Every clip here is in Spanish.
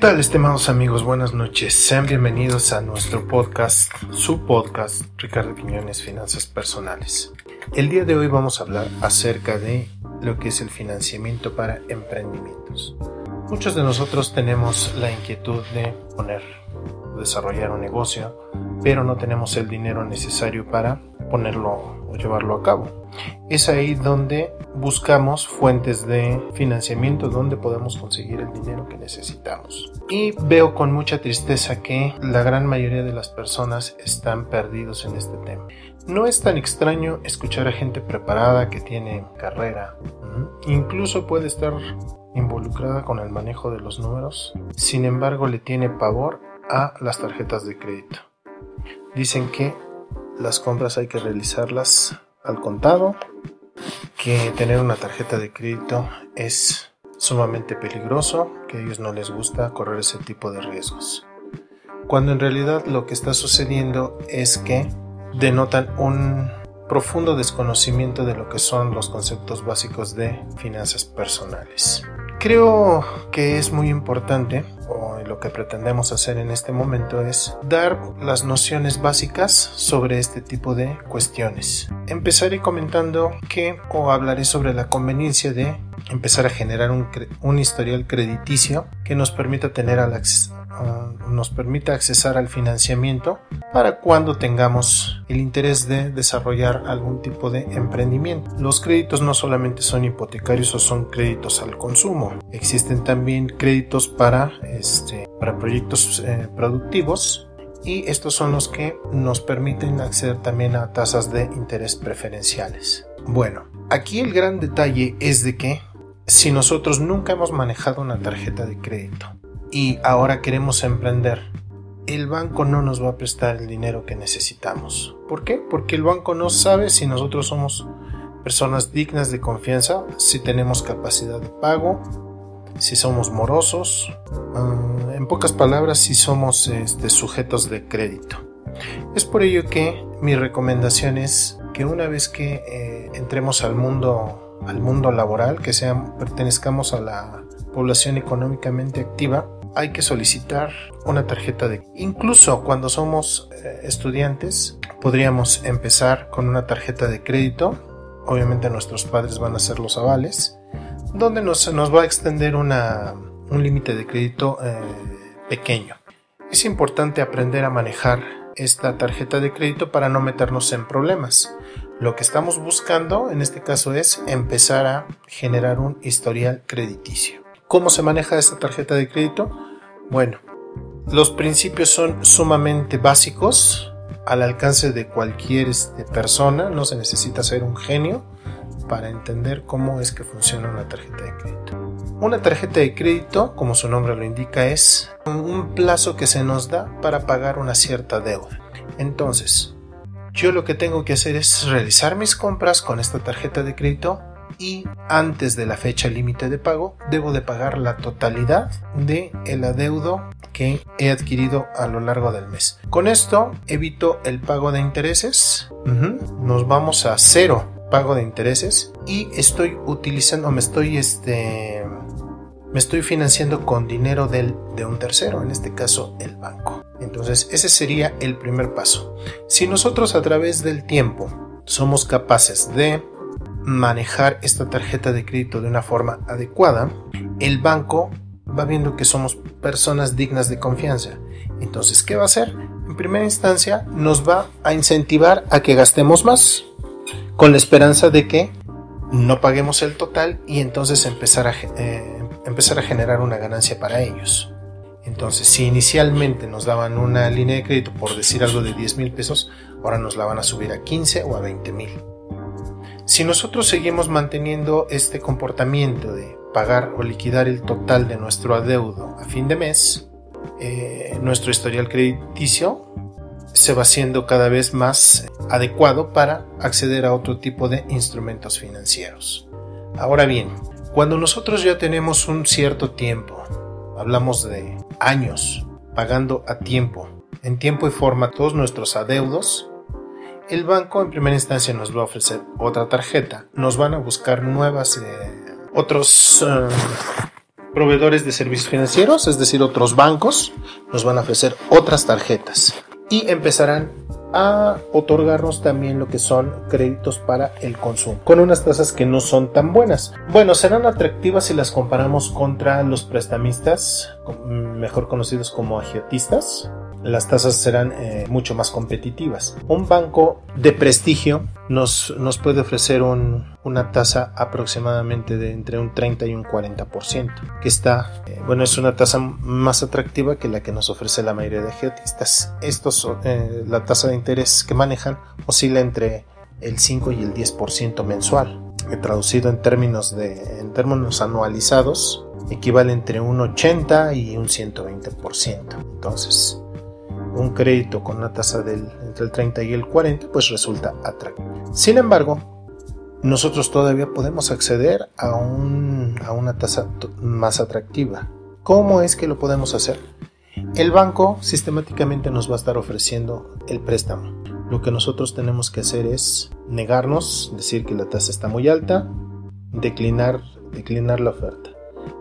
tal, estimados amigos? Buenas noches. Sean bienvenidos a nuestro podcast, su podcast, Ricardo Quiñones, Finanzas Personales. El día de hoy vamos a hablar acerca de lo que es el financiamiento para emprendimientos. Muchos de nosotros tenemos la inquietud de poner, desarrollar un negocio, pero no tenemos el dinero necesario para ponerlo o llevarlo a cabo. Es ahí donde buscamos fuentes de financiamiento donde podemos conseguir el dinero que necesitamos. Y veo con mucha tristeza que la gran mayoría de las personas están perdidos en este tema. No es tan extraño escuchar a gente preparada que tiene carrera, incluso puede estar involucrada con el manejo de los números, sin embargo le tiene pavor a las tarjetas de crédito. Dicen que las compras hay que realizarlas al contado, que tener una tarjeta de crédito es sumamente peligroso, que a ellos no les gusta correr ese tipo de riesgos. Cuando en realidad lo que está sucediendo es que denotan un profundo desconocimiento de lo que son los conceptos básicos de finanzas personales. Creo que es muy importante, lo que pretendemos hacer en este momento es dar las nociones básicas sobre este tipo de cuestiones. Empezaré comentando que o hablaré sobre la conveniencia de empezar a generar un, historial crediticio que nos permita tener al, Ah, nos permita accesar al financiamiento para cuando tengamos el interés de desarrollar algún tipo de emprendimiento. Los créditos no solamente son hipotecarios o son créditos al consumo, existen también créditos para, este, para proyectos eh, productivos y estos son los que nos permiten acceder también a tasas de interés preferenciales. Bueno, aquí el gran detalle es de que si nosotros nunca hemos manejado una tarjeta de crédito y ahora queremos emprender, el banco no nos va a prestar el dinero que necesitamos. ¿Por qué? Porque el banco no sabe si nosotros somos personas dignas de confianza, si tenemos capacidad de pago, si somos morosos, ah, en pocas palabras, si somos este, sujetos de crédito. Es por ello que mi recomendación es que una vez que eh, entremos al mundo, al mundo laboral, que sean, pertenezcamos a la población económicamente activa, hay que solicitar una tarjeta de... Incluso cuando somos eh, estudiantes, podríamos empezar con una tarjeta de crédito. Obviamente nuestros padres van a ser los avales, donde nos, nos va a extender una, un límite de crédito eh, pequeño. Es importante aprender a manejar esta tarjeta de crédito para no meternos en problemas. Lo que estamos buscando en este caso es empezar a generar un historial crediticio. ¿Cómo se maneja esta tarjeta de crédito? Bueno, los principios son sumamente básicos, al alcance de cualquier este, persona, no se necesita ser un genio para entender cómo es que funciona una tarjeta de crédito. Una tarjeta de crédito, como su nombre lo indica, es un plazo que se nos da para pagar una cierta deuda. Entonces, yo lo que tengo que hacer es realizar mis compras con esta tarjeta de crédito y antes de la fecha límite de pago debo de pagar la totalidad de el adeudo que he adquirido a lo largo del mes. Con esto evito el pago de intereses. Nos vamos a cero pago de intereses y estoy utilizando, me estoy este me estoy financiando con dinero del, de un tercero, en este caso el banco. Entonces ese sería el primer paso. Si nosotros a través del tiempo somos capaces de manejar esta tarjeta de crédito de una forma adecuada, el banco va viendo que somos personas dignas de confianza. Entonces, ¿qué va a hacer? En primera instancia, nos va a incentivar a que gastemos más, con la esperanza de que no paguemos el total y entonces empezar a, eh, empezar a generar una ganancia para ellos. Entonces, si inicialmente nos daban una línea de crédito por decir algo de 10 mil pesos, ahora nos la van a subir a 15 o a 20 mil. Si nosotros seguimos manteniendo este comportamiento de pagar o liquidar el total de nuestro adeudo a fin de mes, eh, nuestro historial crediticio se va haciendo cada vez más adecuado para acceder a otro tipo de instrumentos financieros. Ahora bien, cuando nosotros ya tenemos un cierto tiempo, hablamos de años, pagando a tiempo, en tiempo y forma todos nuestros adeudos, el banco en primera instancia nos va a ofrecer otra tarjeta. Nos van a buscar nuevas, eh, otros, eh, proveedores de servicios financieros, es decir, otros bancos, nos van a ofrecer otras tarjetas y empezarán a otorgarnos también lo que son créditos para el consumo, con unas tasas que no son tan buenas. Bueno, serán atractivas si las comparamos contra los prestamistas, mejor conocidos como agiotistas, las tasas serán eh, mucho más competitivas. Un banco de prestigio nos, nos puede ofrecer una tasa aproximadamente de entre un 30 y un 40%, que está, eh, bueno, es una tasa más atractiva que la que nos ofrece la mayoría de geotistas. Estos, eh, la tasa de interés que manejan oscila entre el 5 y el 10% mensual. Traducido en términos, de, en términos anualizados, equivale entre un 80 y un 120%. Entonces, un crédito con una tasa del, entre el 30 y el 40, pues resulta atractivo. Sin embargo, nosotros todavía podemos acceder a, un, a una tasa más atractiva. ¿Cómo es que lo podemos hacer? El banco sistemáticamente nos va a estar ofreciendo el préstamo. Lo que nosotros tenemos que hacer es negarnos, decir que la tasa está muy alta, declinar, declinar la oferta.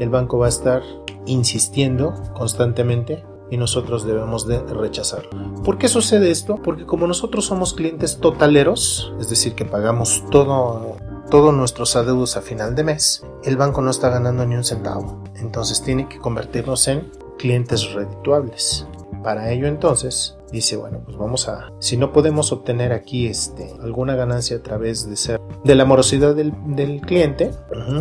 El banco va a estar insistiendo constantemente y nosotros debemos de rechazarlo. ¿Por qué sucede esto? Porque como nosotros somos clientes totaleros, es decir, que pagamos todo todos nuestros adeudos a final de mes, el banco no está ganando ni un centavo. Entonces tiene que convertirnos en clientes redituables. Para ello entonces dice, bueno, pues vamos a, si no podemos obtener aquí este, alguna ganancia a través de ser, de la morosidad del, cliente,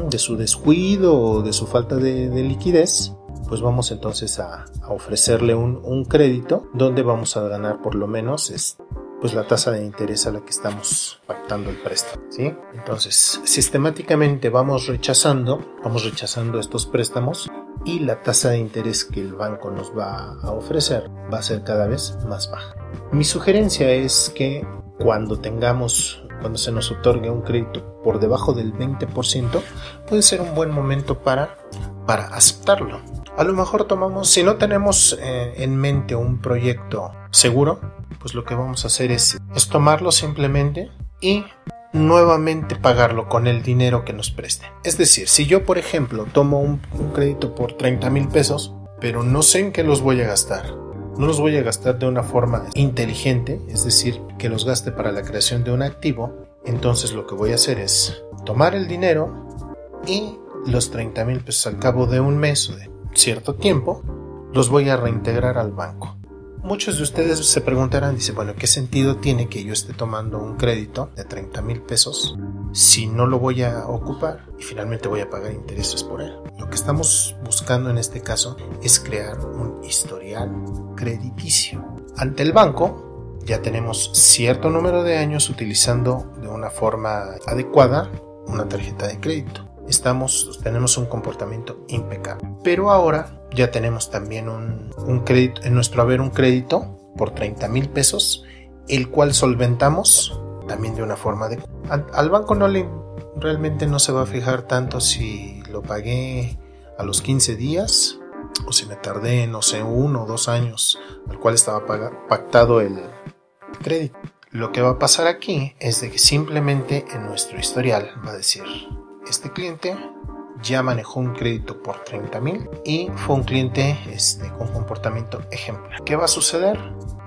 de su descuido o de su falta de liquidez, pues vamos entonces a, ofrecerle un, crédito donde vamos a ganar por lo menos pues la tasa de interés a la que estamos pactando el préstamo, ¿sí? Entonces, sistemáticamente vamos rechazando, vamos rechazando estos préstamos y la tasa de interés que el banco nos va a ofrecer va a ser cada vez más baja. Mi sugerencia es que cuando tengamos cuando se nos otorgue un crédito por debajo del 20%, puede ser un buen momento para, para aceptarlo. A lo mejor tomamos, si no tenemos eh, en mente un proyecto seguro, pues lo que vamos a hacer es, tomarlo simplemente y nuevamente pagarlo con el dinero que nos preste. Es decir, si yo por ejemplo tomo un, un crédito por 30 mil pesos, pero no sé en qué los voy a gastar, no los voy a gastar de una forma inteligente, es decir, que los gaste para la creación de un activo, entonces lo que voy a hacer es tomar el dinero y los 30 mil pesos al cabo de un mes o de cierto tiempo, los voy a reintegrar al banco. Muchos de ustedes se preguntarán, dice, bueno, ¿qué sentido tiene que yo esté tomando un crédito de 30 mil pesos si no lo voy a ocupar y finalmente voy a pagar intereses por él? Lo que estamos buscando en este caso es crear un historial crediticio. Ante el banco ya tenemos cierto número de años utilizando de una forma adecuada una tarjeta de crédito estamos, tenemos un comportamiento impecable. Pero ahora ya tenemos también un, crédito, en nuestro haber un crédito por 30 mil pesos, el cual solventamos también de una forma de... Al, banco no le, realmente no se va a fijar tanto si lo pagué a los 15 días o si me tardé, no sé, uno o dos años al cual estaba pactado el crédito. Lo que va a pasar aquí es de que simplemente en nuestro historial va a decir este cliente ya manejó un crédito por 30 mil y fue un cliente este, con comportamiento ejemplar. ¿Qué va a suceder?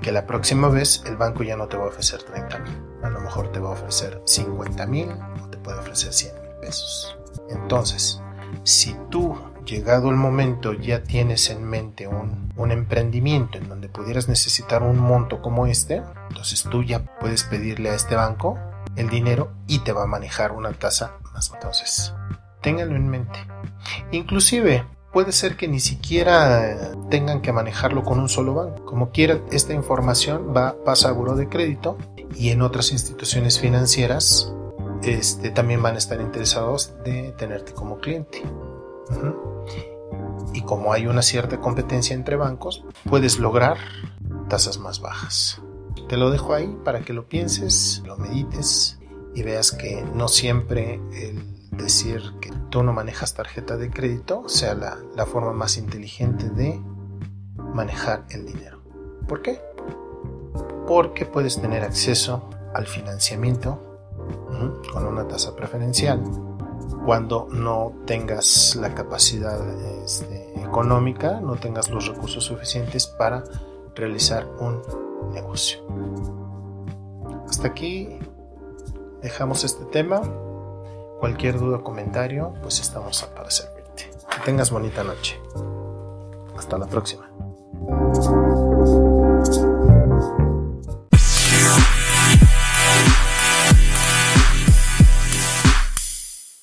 Que la próxima vez el banco ya no te va a ofrecer 30 mil, a lo mejor te va a ofrecer 50 mil o te puede ofrecer 100 mil pesos. Entonces, si tú llegado el momento ya tienes en mente un, un, emprendimiento en donde pudieras necesitar un monto como este, entonces tú ya puedes pedirle a este banco el dinero y te va a manejar una tasa más. Entonces, ténganlo en mente. Inclusive, puede ser que ni siquiera tengan que manejarlo con un solo banco. Como quiera, esta información va, pasa a buro de crédito y en otras instituciones financieras este, también van a estar interesados de tenerte como cliente. Y como hay una cierta competencia entre bancos, puedes lograr tasas más bajas. Te lo dejo ahí para que lo pienses, lo medites y veas que no siempre el decir que tú no manejas tarjeta de crédito sea la, forma más inteligente de manejar el dinero. ¿Por qué? Porque puedes tener acceso al financiamiento con una tasa preferencial cuando no tengas la capacidad este, económica, no tengas los recursos suficientes para realizar un negocio. Hasta aquí dejamos este tema. Cualquier duda o comentario, pues estamos para servirte. Que tengas bonita noche. Hasta la próxima.